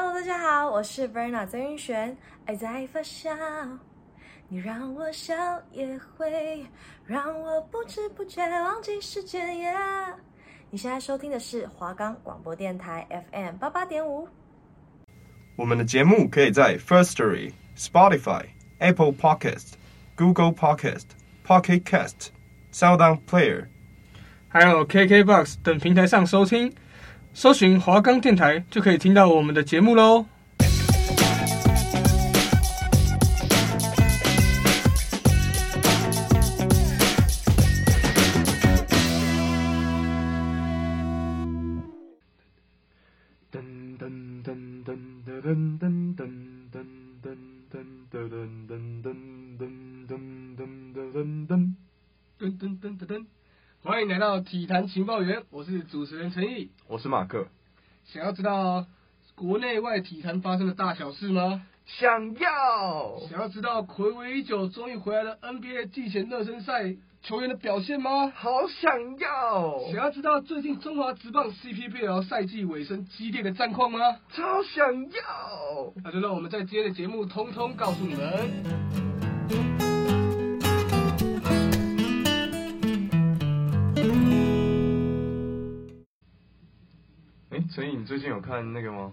Hello，大家好，我是 Verna 曾云璇。爱在发酵，你让我笑，也会让我不知不觉忘记时间。Yeah! 你现在收听的是华冈广播电台 FM 八八点五。我们的节目可以在 Firstory、Spotify、Apple Podcast、Google Podcast、Pocket Cast、SoundOn Player，还有 KKBox 等平台上收听。搜寻华冈电台就可以听到我们的节目喽。噔噔噔噔噔欢迎来到体坛情报员，我是主持人陈毅，我是马克。想要知道国内外体坛发生的大小事吗？想要。想要知道暌违已久终于回来的 NBA 季前热身赛球员的表现吗？好想要。想要知道最近中华职棒 CPBL 赛季尾声激烈的战况吗？超想要。那就让我们在今天的节目通通告诉你们。所以你最近有看那个吗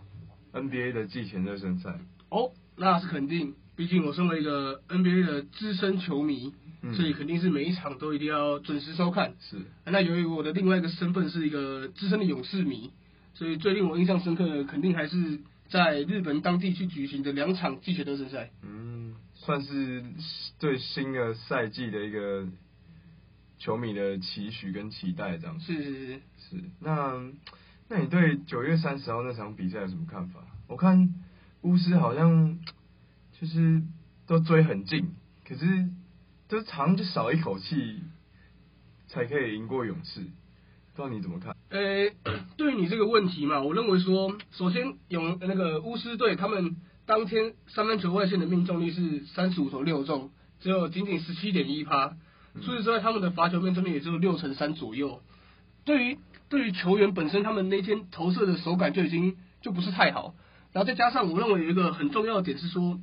？NBA 的季前热身赛？哦，那是肯定，毕竟我身为一个 NBA 的资深球迷，嗯，所以肯定是每一场都一定要准时收看。是。那由于我的另外一个身份是一个资深的勇士迷，所以最令我印象深刻的，肯定还是在日本当地去举行的两场季前热身赛。嗯，算是对新的赛季的一个球迷的期许跟期待，这样。是是是是。那。那你对九月三十号那场比赛有什么看法？我看巫师好像就是都追很近，可是都好像就少一口气才可以赢过勇士，不知道你怎么看？呃、欸，对于你这个问题嘛，我认为说，首先勇那个巫师队他们当天三分球外线的命中率是三十五投六中，只有仅仅十七点一趴，除此之外他们的罚球命中率也只有六成三左右，对于。对于球员本身，他们那天投射的手感就已经就不是太好，然后再加上我认为有一个很重要的点是说，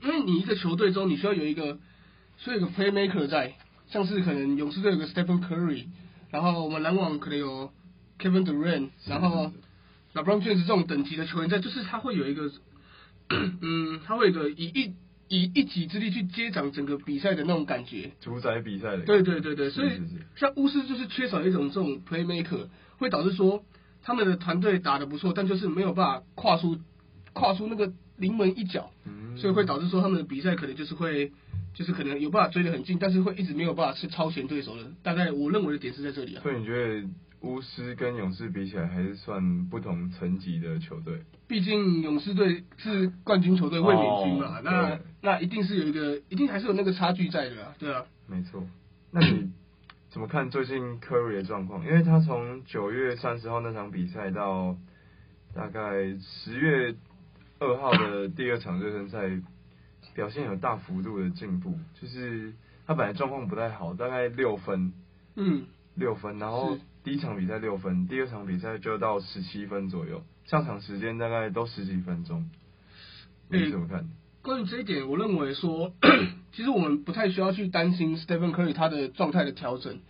因为你一个球队中你需要有一个，需要有一个 playmaker 在，像是可能勇士队有个 Stephen Curry，然后我们篮网可能有 Kevin Durant，然后 LeBron James 这种等级的球员在，就是他会有一个，嗯，他会有一个以一。以一己之力去接掌整个比赛的那种感觉，主宰比赛的。对对对对，所以像巫师就是缺少一种这种 playmaker，会导致说他们的团队打得不错，但就是没有办法跨出跨出那个临门一脚，所以会导致说他们的比赛可能就是会就是可能有办法追得很近，但是会一直没有办法去超前对手的。大概我认为的点是在这里啊。所以你觉得？巫师跟勇士比起来，还是算不同层级的球队。毕竟勇士队是冠军球队，卫冕军嘛，那那一定是有一个，一定还是有那个差距在的啊，对啊。没错。那你怎么看最近 Curry 的状况？因为他从九月三十号那场比赛到大概十月二号的第二场热身赛，表现有大幅度的进步。就是他本来状况不太好，大概六分，嗯，六分，然后。第一场比赛六分，第二场比赛就到十七分左右，上场时间大概都十几分钟。你怎么看？关于这一点，我认为说，其实我们不太需要去担心 Stephen Curry 他的状态的调整，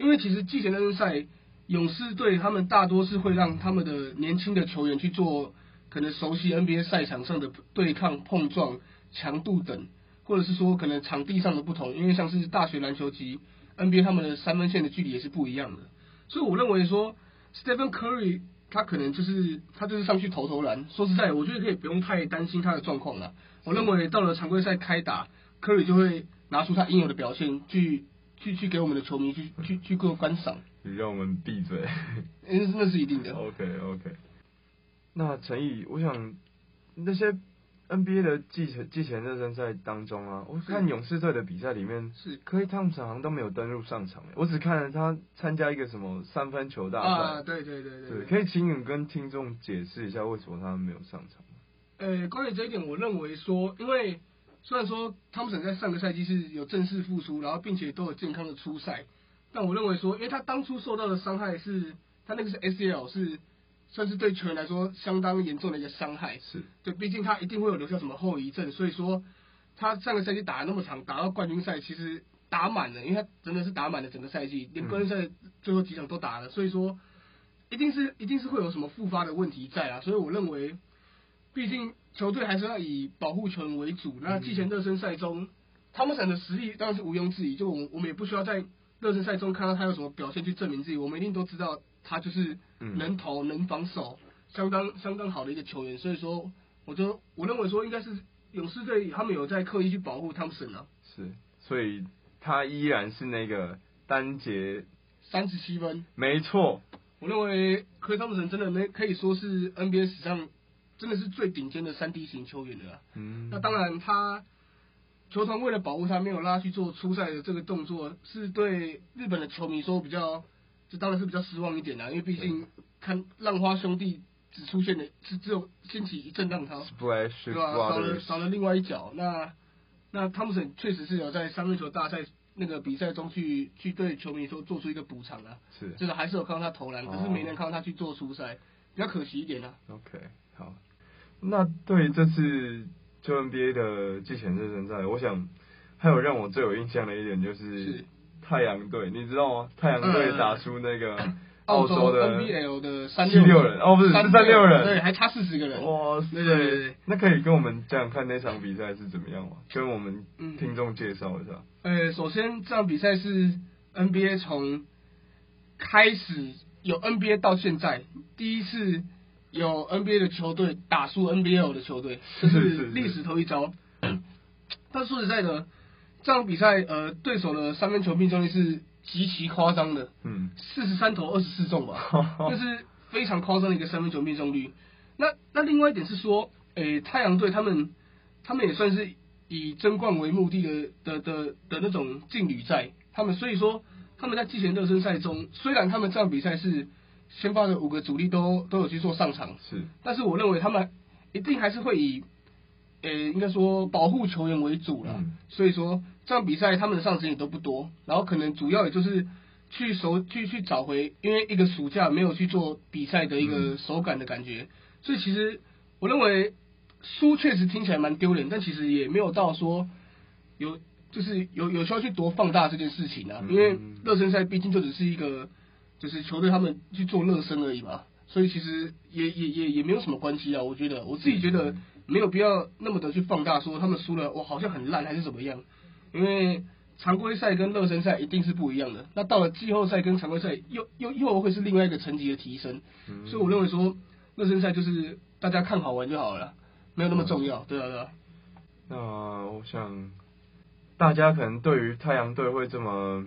因为其实季前热身赛，勇士队他们大多是会让他们的年轻的球员去做可能熟悉 NBA 赛场上的对抗、碰撞、强度等，或者是说可能场地上的不同，因为像是大学篮球级 NBA 他们的三分线的距离也是不一样的。所以我认为说，Stephen Curry 他可能就是他就是上去投投篮。说实在，我觉得可以不用太担心他的状况了。我认为到了常规赛开打，Curry 就会拿出他应有的表现，去去去给我们的球迷去去去过观赏。你让我们闭嘴。那那是一定的。OK OK。那陈毅，我想那些。NBA 的季前季前热身赛当中啊，我看勇士队的比赛里面，是科伊汤普森好像都没有登入上场，我只看了他参加一个什么三分球大赛。啊，对对对对，对。可以请你跟听众解释一下为什么他没有上场？呃，关于这一点，我认为说，因为虽然说汤普森在上个赛季是有正式复出，然后并且都有健康的出赛，但我认为说，因为他当初受到的伤害是，他那个是 SCL 是。算是对球员来说相当严重的一个伤害。是对，毕竟他一定会有留下什么后遗症，所以说他上个赛季打了那么长，打到冠军赛其实打满了，因为他真的是打满了整个赛季，连冠军赛最后几场都打了，所以说一定是一定是会有什么复发的问题在啊。所以我认为，毕竟球队还是要以保护球员为主。那季前热身赛中，汤普森的实力当然是毋庸置疑，就我们我们也不需要在热身赛中看到他有什么表现去证明自己，我们一定都知道。他就是能投能防守，相当相当好的一个球员，所以说，我就我认为说应该是勇士队他们有在刻意去保护汤普森啊。是，所以他依然是那个单节三十七分。没错，我认为克里汤普森真的没可以说是 NBA 史上真的是最顶尖的三 D 型球员了。嗯。那当然，他球团为了保护他，没有拉去做出赛的这个动作，是对日本的球迷说比较。这当然是比较失望一点啦，因为毕竟看浪花兄弟只出现了是只有掀起一阵浪涛，对吧？少了少了另外一脚。那那汤普森确实是有在三分球大赛那个比赛中去去对球迷说做出一个补偿啊，是，就是还是有看到他投篮，可是没能看到他去做出赛，比较可惜一点啊。OK，好，那对这次就 NBA 的季前热身赛，我想还有让我最有印象的一点就是。是太阳队，你知道吗？太阳队打出那个 澳洲的 NBL 的三六人，哦，不是三六人，对，还差四十个人。哇，对对对，那可以跟我们讲讲看那场比赛是怎么样吗？跟我们听众介绍一下。呃，首先这场比赛是 NBA 从开始有 NBA 到现在第一次有 NBA 的球队打输 NBL 的球队，这是历史头一遭。但说实在的。这场比赛，呃，对手的三分球命中率是极其夸张的，嗯，四十三投二十四中吧，这是非常夸张的一个三分球命中率。那那另外一点是说，诶、欸，太阳队他们他们也算是以争冠为目的的的的的那种劲旅在，他们所以说他们在季前热身赛中，虽然他们这场比赛是先发的五个主力都都有去做上场，是，但是我认为他们一定还是会以。呃，应该说保护球员为主了，嗯、所以说这场比赛他们的上场也都不多，然后可能主要也就是去手去去找回，因为一个暑假没有去做比赛的一个手感的感觉，嗯、所以其实我认为输确实听起来蛮丢脸，但其实也没有到说有就是有有需要去多放大这件事情啊，因为热身赛毕竟就只是一个就是球队他们去做热身而已嘛，所以其实也也也也没有什么关系啊，我觉得。我自己觉得。没有必要那么的去放大说他们输了，我好像很烂还是怎么样？因为常规赛跟热身赛一定是不一样的。那到了季后赛跟常规赛又又又会是另外一个层级的提升。嗯、所以我认为说热身赛就是大家看好玩就好了，没有那么重要，对啊对啊。那我想大家可能对于太阳队会这么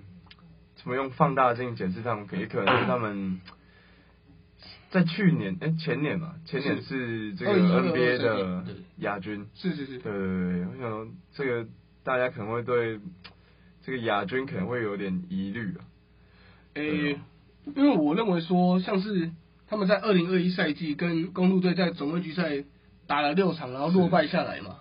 怎么用放大镜检视他们，也可能是他们。在去年，哎、欸，前年嘛，前年是这个 NBA 的亚军，是是是，对对对，我想这个大家可能会对这个亚军可能会有点疑虑啊。诶、欸，因为我认为说，像是他们在二零二一赛季跟公路队在总冠军赛打了六场，然后落败下来嘛，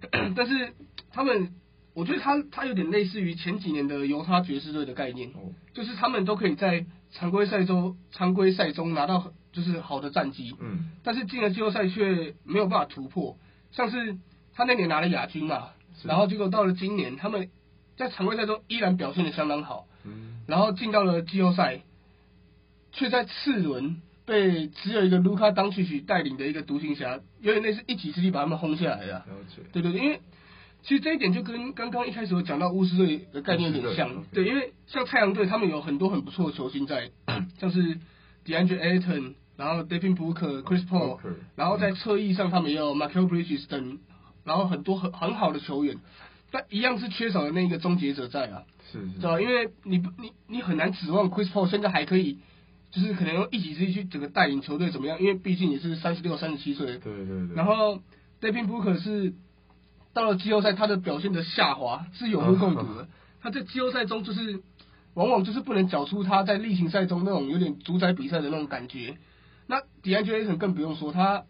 是但是他们，我觉得他他有点类似于前几年的犹他爵士队的概念，哦、就是他们都可以在常规赛中常规赛中拿到。就是好的战绩，嗯，但是进了季后赛却没有办法突破。像是他那年拿了亚军嘛，是然后结果到了今年，他们在常规赛中依然表现的相当好，嗯，然后进到了季后赛，却在次轮被只有一个卢卡当曲曲带领的一个独行侠，有点类似一己之力把他们轰下来的。了解。对对对，因为其实这一点就跟刚刚一开始我讲到巫师队的概念有点像，对，因为像太阳队他们有很多很不错的球星在，像是 DeAndre Ayton。然后 Devin Booker、Chris Paul，然后在侧翼上他们也有 Michael Bridges 等，然后很多很很好的球员，但一样是缺少了那个终结者在啊，是，是，知道吧？因为你你你很难指望 Chris Paul 现在还可以，就是可能用一己之力去整个带领球队怎么样？因为毕竟也是三十六、三十七岁，对对对。然后 Devin Booker 是到了季后赛，他的表现的下滑是有目共睹的。他在季后赛中就是往往就是不能缴出他在例行赛中那种有点主宰比赛的那种感觉。那 DeAndre Ayton 更不用说，他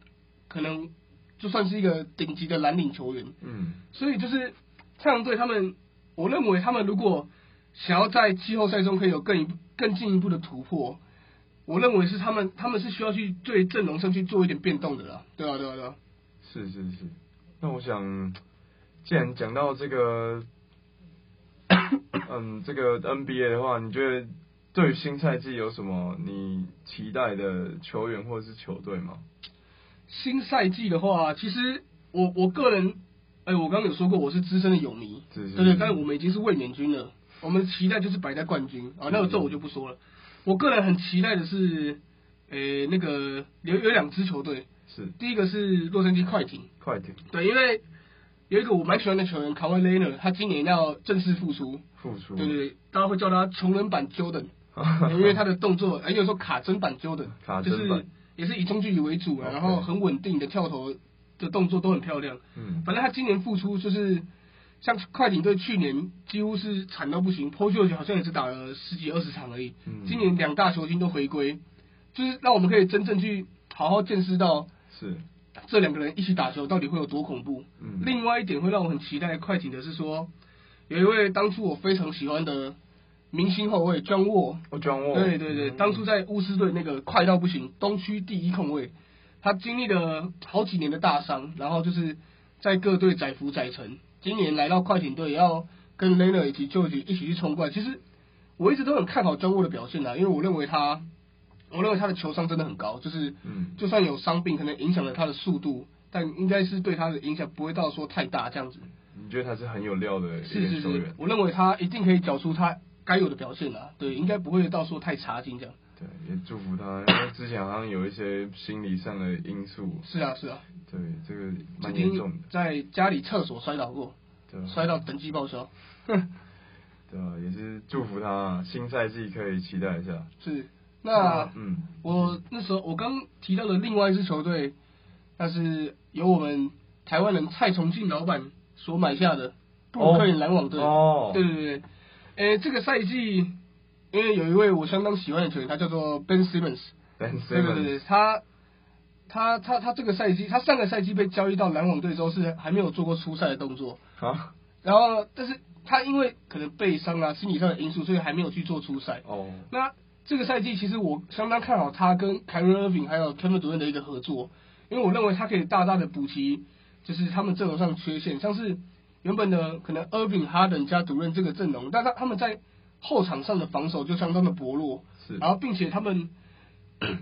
可能就算是一个顶级的蓝领球员，嗯，所以就是太阳队他们，我认为他们如果想要在季后赛中可以有更一更进一步的突破，我认为是他们他们是需要去对阵容上去做一点变动的啦。对啊，对啊，对啊。是是是。那我想，既然讲到这个，嗯，这个 NBA 的话，你觉得对于新赛季有什么你期待的球员或者是球队吗？新赛季的话，其实我我个人，哎，我刚刚有说过我是资深的泳迷，对对，但是我们已经是卫冕军了，我们的期待就是摆在冠军啊，那个这我就不说了。我个人很期待的是，诶，那个有有两支球队，是。第一个是洛杉矶快艇，快艇，对，因为有一个我蛮喜欢的球员卡瓦雷纳，他今年要正式复出，复出，对对对，大家会叫他穷人版 Jordan，因为他的动作，哎，有时候卡针版 Jordan，卡针版。就是。也是以中距离为主啊，然后很稳定的跳投的动作都很漂亮。嗯，反正他今年复出就是像快艇队去年几乎是惨到不行，Paul George 好像也是打了十几二十场而已。嗯，今年两大球星都回归，就是让我们可以真正去好好见识到是这两个人一起打球到底会有多恐怖。嗯，另外一点会让我很期待快艇的是说，有一位当初我非常喜欢的。明星后卫 John Wall，John Wall，对对对，嗯、当初在巫师队那个快到不行，东区第一控卫，他经历了好几年的大伤，然后就是在各队载浮载沉，今年来到快艇队，要跟 Leonard 以及 George 一起去冲冠。其实我一直都很看好 John Wall 的表现啦，因为我认为他，我认为他的球商真的很高，就是，就算有伤病可能影响了他的速度，但应该是对他的影响不会到说太大这样子。你觉得他是很有料的一个球员？是是是，我认为他一定可以缴出他。该有的表现啊，对，应该不会到时候太差劲这样。对，也祝福他，因为之前好像有一些心理上的因素。是啊，是啊。对，这个蛮严重的。在家里厕所摔倒过，对，摔到等级报销。哼。对啊，也是祝福他，新赛季可以期待一下。是，那嗯，我那时候我刚提到的另外一支球队，那是由我们台湾人蔡崇信老板所买下的布鲁克林篮网队。哦。对对对。诶、欸，这个赛季，因为有一位我相当喜欢的球员，他叫做 Ben Simmons。Ben Simmons。对对对，他，他他他这个赛季，他上个赛季被交易到篮网队之后是还没有做过出赛的动作。啊。然后，但是他因为可能背伤啊、心理上的因素，所以还没有去做出赛。哦。那这个赛季其实我相当看好他跟 Kyrie Irving 还有 Kevin Durant 的一个合作，因为我认为他可以大大的补齐，就是他们阵容上缺陷，像是。原本的可能 Irving、Harden 加 Durant 这个阵容，但他他们在后场上的防守就相当的薄弱，是，然后并且他们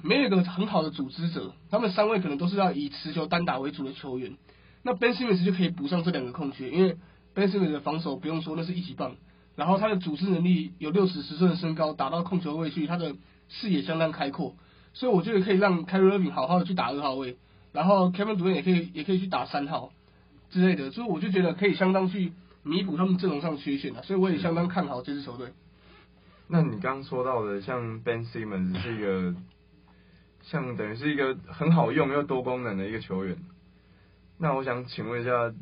没有一个很好的组织者，他们三位可能都是要以持球单打为主的球员，那 Ben Simmons 就可以补上这两个空缺，因为 Ben Simmons 的防守不用说，那是一级棒，然后他的组织能力有六尺十寸的身高，打到控球位去，他的视野相当开阔，所以我觉得可以让 Kyrie Irving 好好的去打二号位，然后 Kevin Durant 也可以也可以去打三号。之类的，所以我就觉得可以相当去弥补他们阵容上的缺陷了，所以我也相当看好这支球队。那你刚刚说到的，像 Ben Simmons 是一个，像等于是一个很好用又多功能的一个球员。那我想请问一下，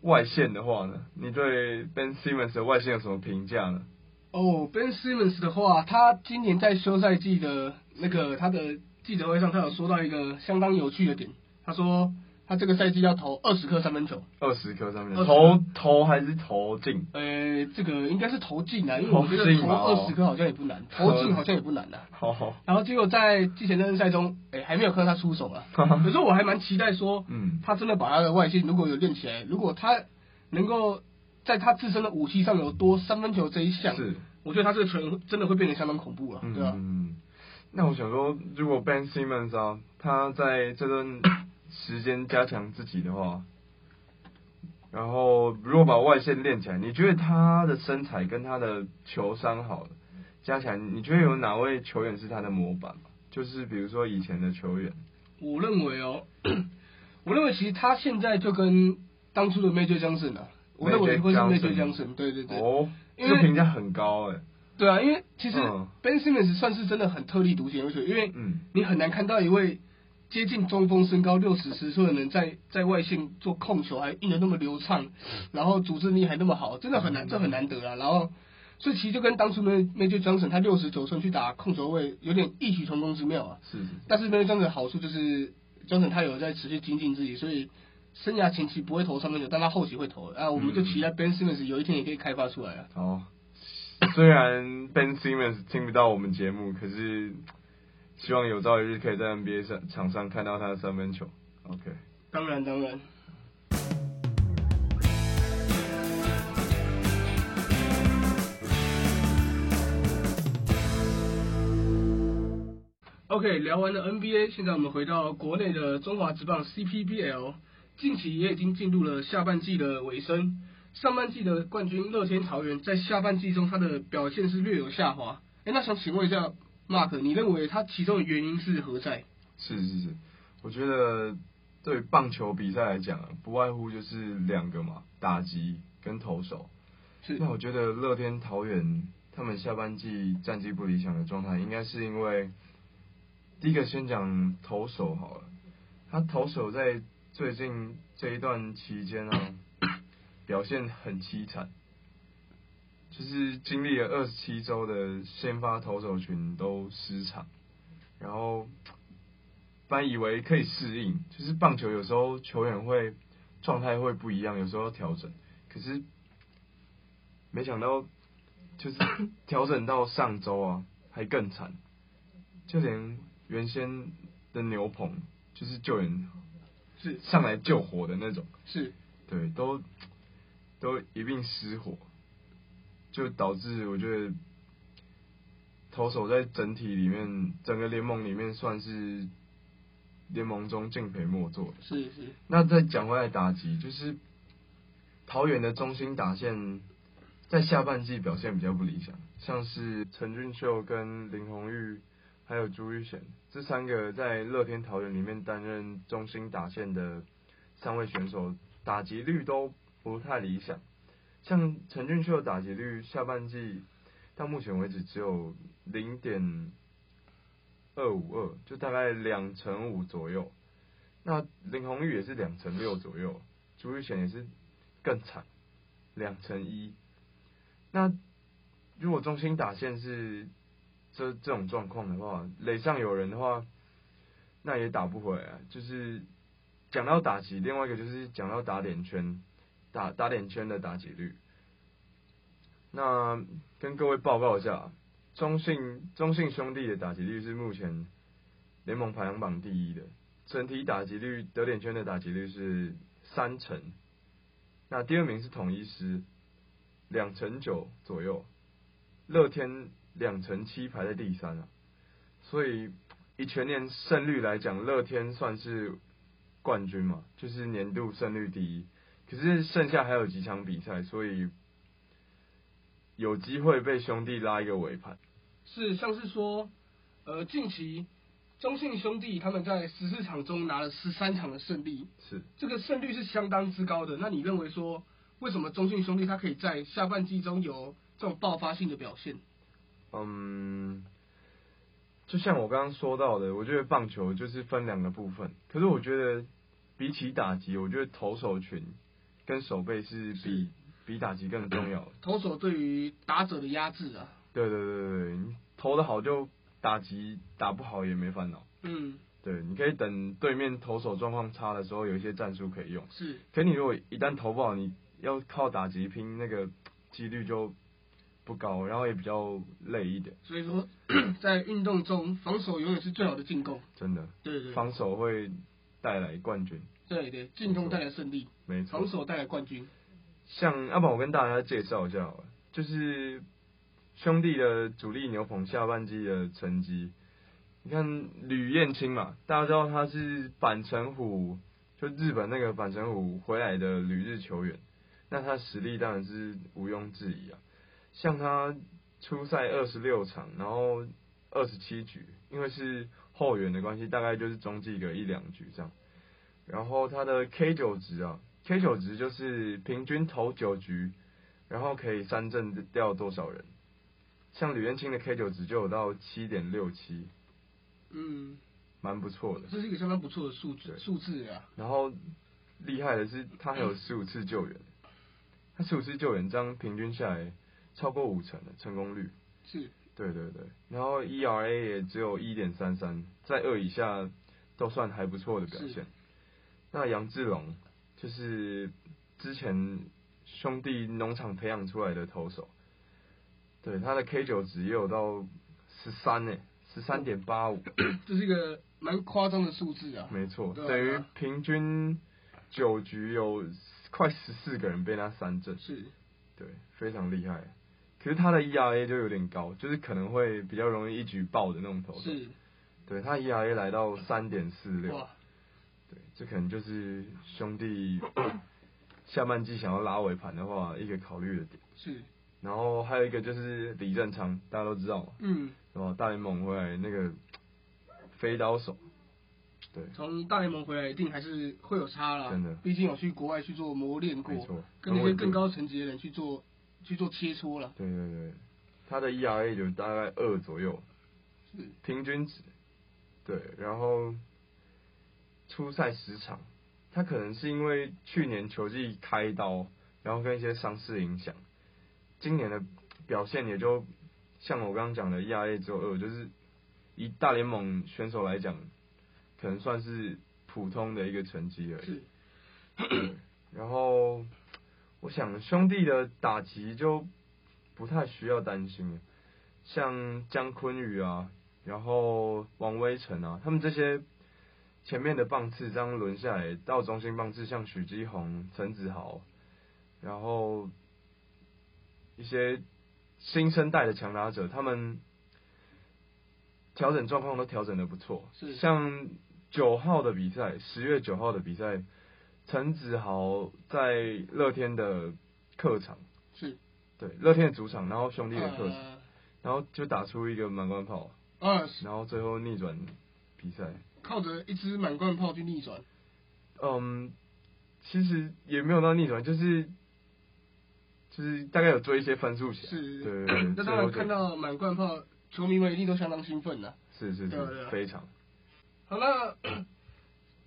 外线的话呢？你对 Ben Simmons 的外线有什么评价呢？哦、oh,，Ben Simmons 的话，他今年在休赛季的那个他的记者会上，他有说到一个相当有趣的点，他说。他这个赛季要投二十颗三分球，二十颗三分球，投投还是投进？呃，这个应该是投进啊，因为我觉得投二十颗好像也不难，投进好像也不难的、啊。好 好。然后结果在季前热身赛中，哎，还没有看到他出手啊。可是我还蛮期待说，嗯，他真的把他的外线如果有练起来，如果他能够在他自身的武器上有多三分球这一项，是，我觉得他这个球员真的会变得相当恐怖了，对吧？嗯。那我想说，如果 Ben Simmons 啊，他在这段。时间加强自己的话，然后如果把外线练起来，你觉得他的身材跟他的球商好加起来，你觉得有哪位球员是他的模板？就是比如说以前的球员。我认为哦，我认为其实他现在就跟当初的 Magic Johnson 啊，我认为会是 Magic Johnson，对对对。哦，这个评价很高哎。对啊，因为其实 Ben Simmons 算是真的很特立独行，而且因为你很难看到一位。接近中锋身高六十十寸的人在在外线做控球还运得那么流畅，然后组织力还那么好，真的很难，这很难得啊。然后，所以其实就跟当初 Magic Johnson 他六十九寸去打控球位有点异曲同工之妙啊。是，是。但是 Magic Johnson 的好处就是 Johnson 他有在持续精进自己，所以生涯前期不会投三分球，但他后期会投。啊，我们就期待 Ben Simmons 有一天也可以开发出来啊。哦，虽然 Ben Simmons 听不到我们节目，可是。希望有朝一日可以在 NBA 上场上看到他的三分球。OK，当然当然。OK，聊完了 NBA，现在我们回到国内的中华职棒 CPBL，近期也已经进入了下半季的尾声。上半季的冠军乐天桃园在下半季中，他的表现是略有下滑。哎，那想请问一下，Mark，你认为他其中的原因是何在？是是是，我觉得对棒球比赛来讲，不外乎就是两个嘛，打击跟投手。是。那我觉得乐天桃园他们下半季战绩不理想的状态，应该是因为第一个先讲投手好了，他投手在最近这一段期间啊。表现很凄惨，就是经历了二十七周的先发投手群都失常，然后本来以为可以适应，就是棒球有时候球员会状态会不一样，有时候要调整，可是没想到就是调整到上周啊还更惨，就连原先的牛棚就是救援是上来救火的那种，是对都。都一并失火，就导致我觉得投手在整体里面，整个联盟里面算是联盟中敬陪末座的。是是。那再讲回来打击，就是桃园的中心打线在下半季表现比较不理想，像是陈俊秀跟林红玉还有朱玉贤这三个在乐天桃园里面担任中心打线的三位选手，打击率都。不太理想，像陈俊秀的打击率，下半季到目前为止只有零点二五二，就大概两成五左右。那林红玉也是两成六左右，朱育贤也是更惨，两成一。那如果中心打线是这这种状况的话，垒上有人的话，那也打不回来。就是讲到打击，另外一个就是讲到打点圈。打打点圈的打击率，那跟各位报告一下，中信中信兄弟的打击率是目前联盟排行榜第一的，整体打击率得点圈的打击率是三成，那第二名是统一师，两成九左右，乐天两成七排在第三啊，所以以全年胜率来讲，乐天算是冠军嘛，就是年度胜率第一。可是剩下还有几场比赛，所以有机会被兄弟拉一个尾盘。是，像是说，呃，近期中信兄弟他们在十四场中拿了十三场的胜利，是这个胜率是相当之高的。那你认为说，为什么中信兄弟他可以在下半季中有这种爆发性的表现？嗯，就像我刚刚说到的，我觉得棒球就是分两个部分。可是我觉得比起打击，我觉得投手群。跟手背是比是比打击更重要的。投手对于打者的压制啊。对对对对，你投的好就打击打不好也没烦恼。嗯。对，你可以等对面投手状况差的时候，有一些战术可以用。是。可你如果一旦投不好，你要靠打击拼，那个几率就不高，然后也比较累一点。所以说，在运动中，防守永远是最好的进攻。真的。对，对对。防守会带来冠军。对对，进攻带来胜利，没错，防守带来冠军。像要不我跟大家介绍一下好了，就是兄弟的主力牛棚下半季的成绩。你看吕彦青嘛，大家知道他是板城虎，就日本那个板城虎回来的旅日球员，那他实力当然是毋庸置疑啊。像他出赛二十六场，然后二十七局，因为是后援的关系，大概就是中继个一两局这样。然后他的 K 九值啊，K 九值就是平均投九局，然后可以三振掉多少人？像吕彦青的 K 九值就有到七点六七，嗯，蛮不错的。这是一个相当不错的数字数字啊。然后厉害的是他还有十五次救援，他十五次救援这样平均下来超过五成的成功率。是。对对对，然后 ERA 也只有一点三三，在二以下都算还不错的表现。那杨志龙就是之前兄弟农场培养出来的投手，对他的 K 九值也有到十三呢，十三点八五，这是一个蛮夸张的数字啊。没错，啊、等于平均九局有快十四个人被他三振。是，对，非常厉害。可是他的 ERA 就有点高，就是可能会比较容易一举爆的那种投手。是，对他 ERA 来到三点四六。哇。对，这可能就是兄弟下半季想要拉尾盘的话，一个考虑的点。是。然后还有一个就是李正昌，大家都知道嘛，嗯，然后？大联盟回来那个飞刀手，对，从大联盟回来一定还是会有差啦，真的，毕竟有去国外去做磨练过，没错，跟那些更高层级的人去做去做切磋了。对对对，他的 ERA 就大概二左右，是平均值，对，然后出赛十场，他可能是因为去年球季开刀，然后跟一些伤势影响。今年的表现也就像我刚刚讲的，ERA 只有二，就是以大联盟选手来讲，可能算是普通的一个成绩而已。然后我想兄弟的打击就不太需要担心了，像姜坤宇啊，然后王威晨啊，他们这些前面的棒次这样轮下来，到中心棒次像许基宏、陈子豪，然后。一些新生代的强打者，他们调整状况都调整的不错。是。像九号的比赛，十月九号的比赛，陈子豪在乐天的客场，是，对，乐天的主场，然后兄弟的客场，呃、然后就打出一个满贯炮，呃、然后最后逆转比赛，靠着一支满贯炮去逆转。嗯，其实也没有到逆转，就是。就是大概有追一些分数起来，是。那当然看到满贯炮，球迷们一定都相当兴奋呐。是是是，非常。好，那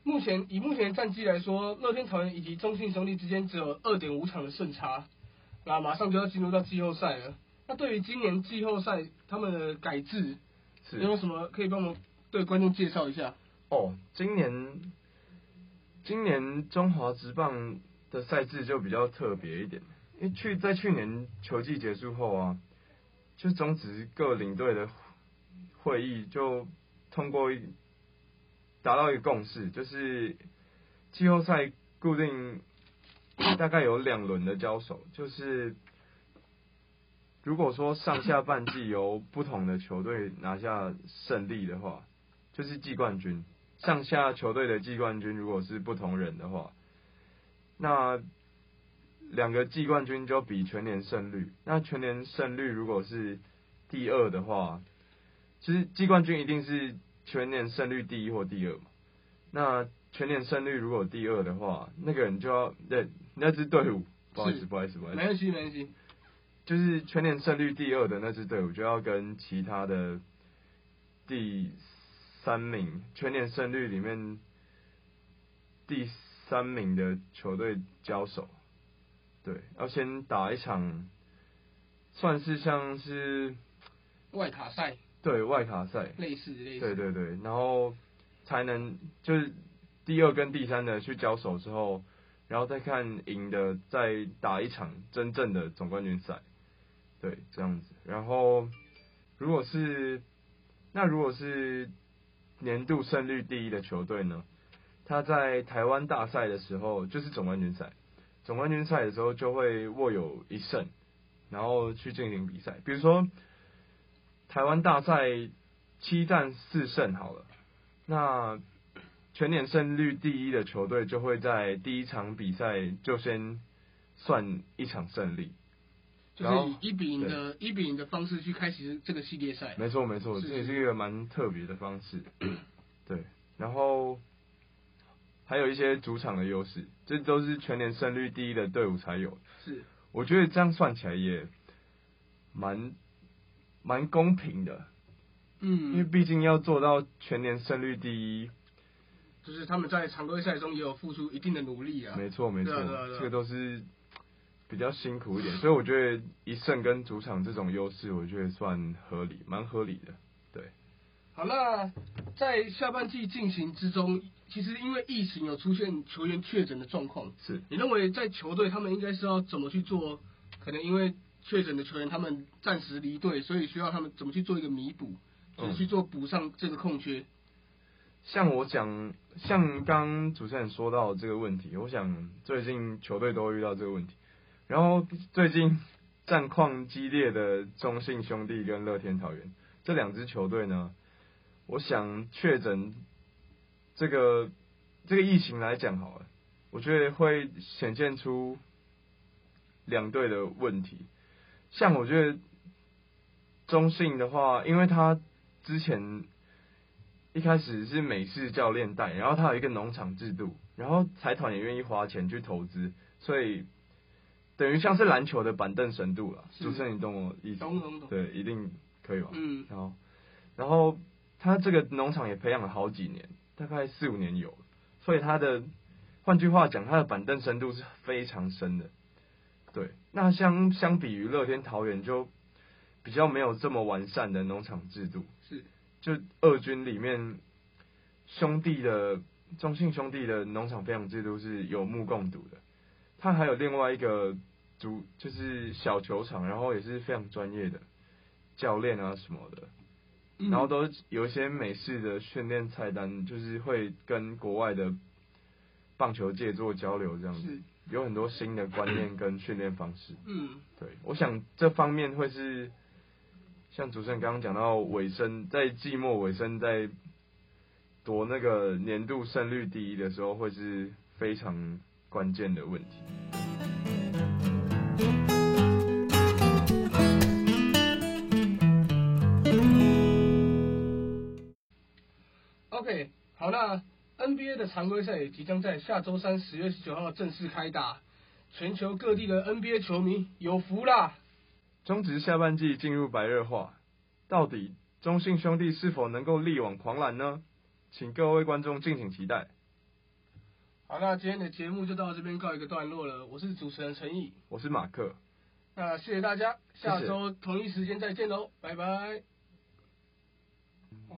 目前以目前战绩来说，乐天桃园以及中信兄弟之间只有二点五场的胜差，那马上就要进入到季后赛了。那对于今年季后赛他们的改制，有没有什么可以帮我们对观众介绍一下？哦，今年今年中华职棒的赛制就比较特别一点。因为去在去年球季结束后啊，就中职各领队的会议就通过达到一个共识，就是季后赛固定大概有两轮的交手，就是如果说上下半季由不同的球队拿下胜利的话，就是季冠军；上下球队的季冠军如果是不同人的话，那。两个季冠军就比全年胜率，那全年胜率如果是第二的话，其实季冠军一定是全年胜率第一或第二嘛。那全年胜率如果第二的话，那个人就要那那支队伍，不好意思，不好意思，不好意思，没关系，没关系，就是全年胜率第二的那支队伍就要跟其他的第三名全年胜率里面第三名的球队交手。对，要先打一场，算是像是外卡赛。对，外卡赛。类似类似。对对对，然后才能就是第二跟第三的去交手之后，然后再看赢的再打一场真正的总冠军赛。对，这样子。然后如果是那如果是年度胜率第一的球队呢，他在台湾大赛的时候就是总冠军赛。总冠军赛的时候就会握有一胜，然后去进行比赛。比如说台湾大赛七战四胜好了，那全年胜率第一的球队就会在第一场比赛就先算一场胜利，就是以一比零的一比零的方式去开启这个系列赛。没错没错，这也是一个蛮特别的方式。对，然后。还有一些主场的优势，这都是全年胜率第一的队伍才有。是，我觉得这样算起来也蛮蛮公平的。嗯，因为毕竟要做到全年胜率第一，就是他们在常规赛中也有付出一定的努力啊。没错没错，这个都是比较辛苦一点，所以我觉得一胜跟主场这种优势，我觉得算合理，蛮合理的。对。好，那在下半季进行之中。其实因为疫情有出现球员确诊的状况，是你认为在球队他们应该是要怎么去做？可能因为确诊的球员他们暂时离队，所以需要他们怎么去做一个弥补？就是去做补上这个空缺。像我讲，像刚主持人说到这个问题，我想最近球队都会遇到这个问题。然后最近战况激烈的中信兄弟跟乐天桃园这两支球队呢，我想确诊这个这个疫情来讲好了，我觉得会显现出两队的问题。像我觉得中信的话，因为他之前。一开始是美式教练带，然后他有一个农场制度，然后财团也愿意花钱去投资，所以等于像是篮球的板凳深度了。主持人，你懂我意思？懂懂懂。对，一定可以吧？嗯。然后，然后他这个农场也培养了好几年，大概四五年有，所以他的，换句话讲，他的板凳深度是非常深的。对，那相相比于乐天桃园就比较没有这么完善的农场制度。是。就二军里面兄弟的中信兄弟的农场培养制度是有目共睹的，他还有另外一个主就是小球场，然后也是非常专业的教练啊什么的，然后都有一些美式的训练菜单，就是会跟国外的棒球界做交流，这样子有很多新的观念跟训练方式。嗯，对，我想这方面会是。像主持人刚刚讲到尾声，在季末尾声，在夺那个年度胜率第一的时候，会是非常关键的问题。好，那 NBA 的常规赛也即将在下周三十月十九号正式开打，全球各地的 NBA 球迷有福啦！中职下半季进入白热化，到底中信兄弟是否能够力挽狂澜呢？请各位观众敬请期待。好，那今天的节目就到这边告一个段落了。我是主持人陈毅，我是马克。那谢谢大家，下周同一时间再见喽，拜拜。